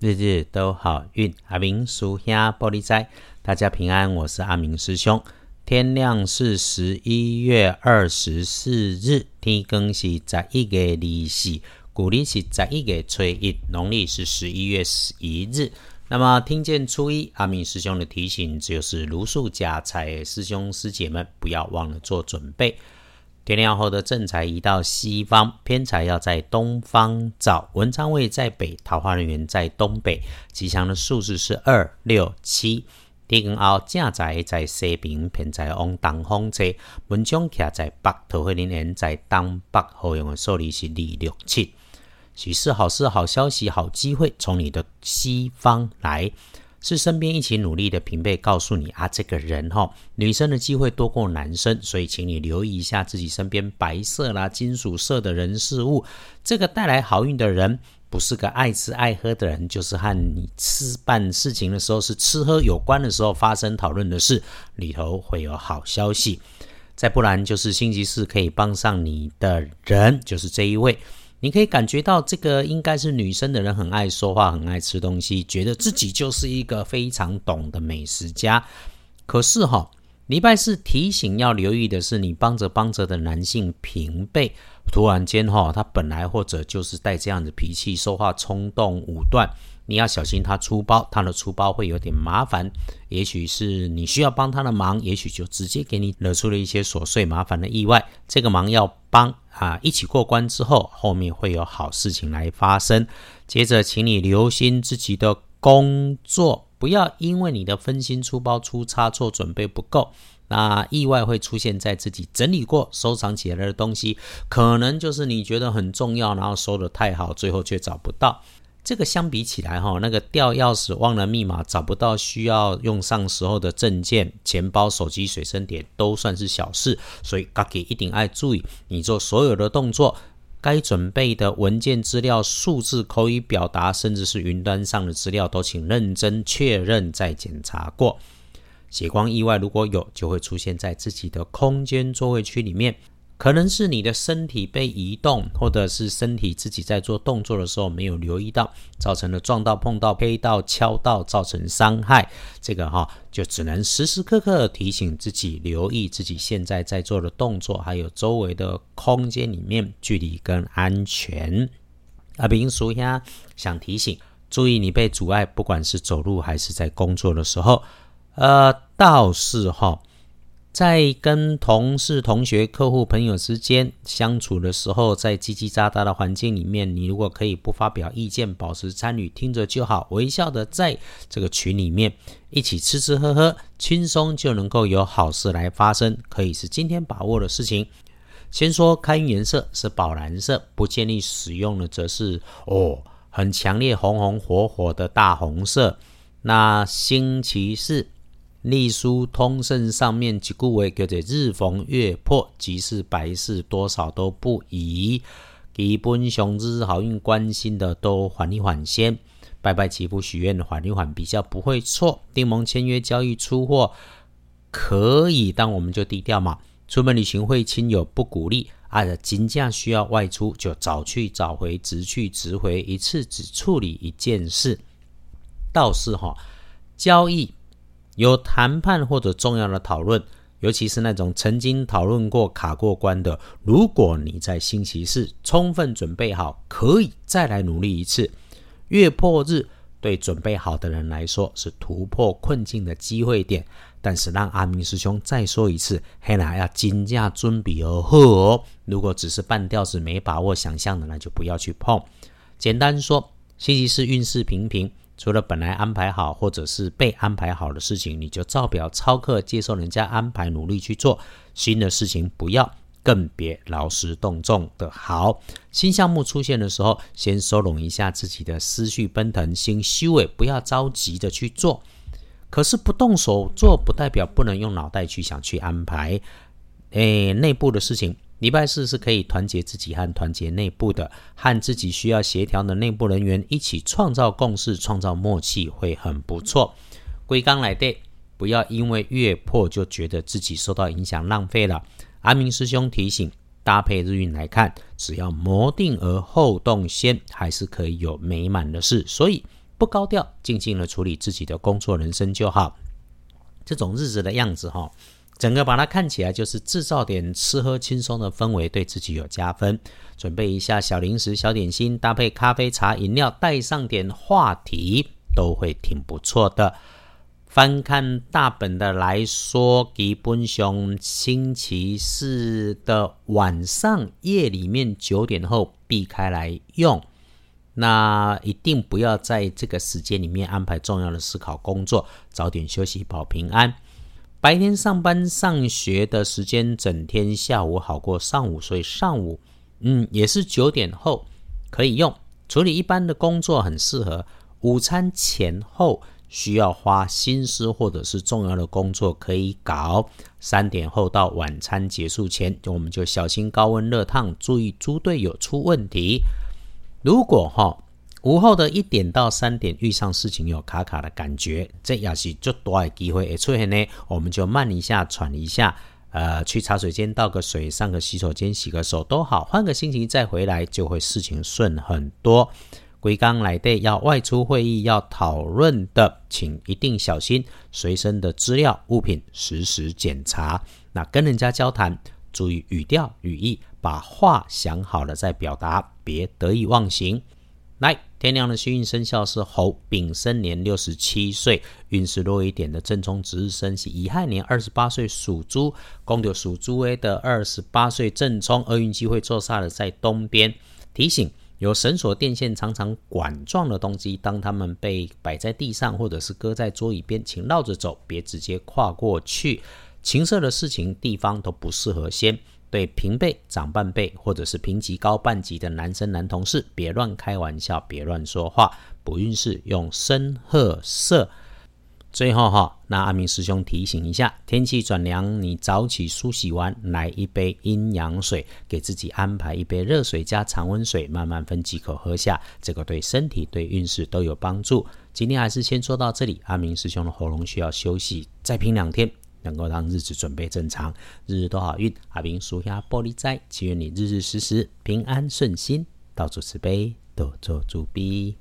日日都好运。阿明属下玻璃斋，大家平安，我是阿明师兄。天亮是十一月二十四日，天更是十一月二四，古历是十一月初一，农历是十一月十一日。那么听见初一，阿明师兄的提醒就是如数家财，师兄师姐们不要忘了做准备。天亮后的正财移到西方，偏财要在东方找。文昌位在北，桃花人员在东北。吉祥的数字是二六七。天后正财在西边，偏财往东方坐。文昌徛在北，桃花人员在东北。好用的数字是二六七。喜事、好事、好消息、好机会从你的西方来。是身边一起努力的平辈告诉你啊，这个人哈，女生的机会多过男生，所以请你留意一下自己身边白色啦、金属色的人事物。这个带来好运的人，不是个爱吃爱喝的人，就是和你吃办事情的时候是吃喝有关的时候发生讨论的事，里头会有好消息。再不然就是星期四可以帮上你的人，就是这一位。你可以感觉到这个应该是女生的人，很爱说话，很爱吃东西，觉得自己就是一个非常懂的美食家。可是哈，礼拜四提醒要留意的是，你帮着帮着的男性平辈，突然间哈，他本来或者就是带这样的脾气，说话冲动武断。你要小心他出包，他的出包会有点麻烦。也许是你需要帮他的忙，也许就直接给你惹出了一些琐碎麻烦的意外。这个忙要帮啊，一起过关之后，后面会有好事情来发生。接着，请你留心自己的工作，不要因为你的分心出包出差错，准备不够，那意外会出现在自己整理过、收藏起来的东西，可能就是你觉得很重要，然后收的太好，最后却找不到。这个相比起来，哈，那个掉钥匙、忘了密码、找不到需要用上时候的证件、钱包、手机、随身碟，都算是小事。所以，大家一定要注意，你做所有的动作，该准备的文件资料、数字、口语表达，甚至是云端上的资料，都请认真确认再检查过。血光意外如果有，就会出现在自己的空间座位区里面。可能是你的身体被移动，或者是身体自己在做动作的时候没有留意到，造成了撞到、碰到、飞到、敲到，造成伤害。这个哈，就只能时时刻刻提醒自己，留意自己现在在做的动作，还有周围的空间里面距离跟安全。阿明叔呀，想提醒，注意你被阻碍，不管是走路还是在工作的时候，呃，倒是哈。在跟同事、同学、客户、朋友之间相处的时候，在叽叽喳喳的环境里面，你如果可以不发表意见，保持参与，听着就好，微笑的在这个群里面一起吃吃喝喝，轻松就能够有好事来发生，可以是今天把握的事情。先说开运颜色是宝蓝色，不建议使用的则是哦很强烈红红火火的大红色。那星期四。隶书通胜上面几句话叫做“日逢月破，即是白事，多少都不宜”。基本上日好运关心的都缓一缓先，拜拜祈福许愿缓一缓比较不会错。订盟签约交易出货可以，但我们就低调嘛。出门旅行会亲友不鼓励，啊，金价需要外出就早去早回，直去直回，一次只处理一件事。倒是哈，交易。有谈判或者重要的讨论，尤其是那种曾经讨论过卡过关的，如果你在星期四充分准备好，可以再来努力一次。月破日对准备好的人来说是突破困境的机会点，但是让阿明师兄再说一次，黑拿要金价尊比而贺哦。如果只是半吊子没把握想象的，那就不要去碰。简单说，星期四运势平平。除了本来安排好或者是被安排好的事情，你就照表操课，接受人家安排，努力去做新的事情，不要更别劳师动众的好。新项目出现的时候，先收拢一下自己的思绪奔腾，先修尾，不要着急的去做。可是不动手做，不代表不能用脑袋去想去安排。诶，内部的事情。礼拜四是可以团结自己和团结内部的，和自己需要协调的内部人员一起创造共识、创造默契，会很不错。归刚来的，不要因为月破就觉得自己受到影响、浪费了。阿明师兄提醒，搭配日运来看，只要谋定而后动先，还是可以有美满的事。所以不高调，静静的处理自己的工作人生就好。这种日子的样子哈，整个把它看起来就是制造点吃喝轻松的氛围，对自己有加分。准备一下小零食、小点心，搭配咖啡、茶、饮料，带上点话题，都会挺不错的。翻看大本的来说，吉本上星期四的晚上夜里面九点后避开来用，那一定不要在这个时间里面安排重要的思考工作，早点休息保平安。白天上班上学的时间，整天下午好过上午，所以上午嗯也是九点后可以用处理一般的工作，很适合。午餐前后。需要花心思或者是重要的工作可以搞，三点后到晚餐结束前，我们就小心高温热烫，注意猪队友出问题。如果哈午后的一点到三点遇上事情有卡卡的感觉，这也是最多的机会会出现呢，我们就慢一下，喘一下，呃，去茶水间倒个水，上个洗手间洗个手都好，换个心情再回来，就会事情顺很多。归刚来的要外出会议要讨论的，请一定小心随身的资料物品实时检查。那跟人家交谈，注意语调语义，把话想好了再表达，别得意忘形。来，天亮的幸运生肖是猴，丙申年六十七岁，运势弱一点的正冲值日生是乙亥年二十八岁属猪，公牛属猪 A 的二十八岁正冲，厄运机会坐煞的在东边，提醒。有绳索、电线常常管状的东西，当它们被摆在地上或者是搁在桌椅边，请绕着走，别直接跨过去。情色的事情、地方都不适合先。对平辈、长半辈或者是平级高半级的男生、男同事，别乱开玩笑，别乱说话。不运势用深褐色。最后哈，那阿明师兄提醒一下：天气转凉，你早起梳洗完，来一杯阴阳水，给自己安排一杯热水加常温水，慢慢分几口喝下，这个对身体、对运势都有帮助。今天还是先说到这里，阿明师兄的喉咙需要休息，再拼两天，能够让日子准备正常，日日都好运。阿明属下玻璃斋，祈愿你日日时时平安顺心，到处慈悲，多做主逼。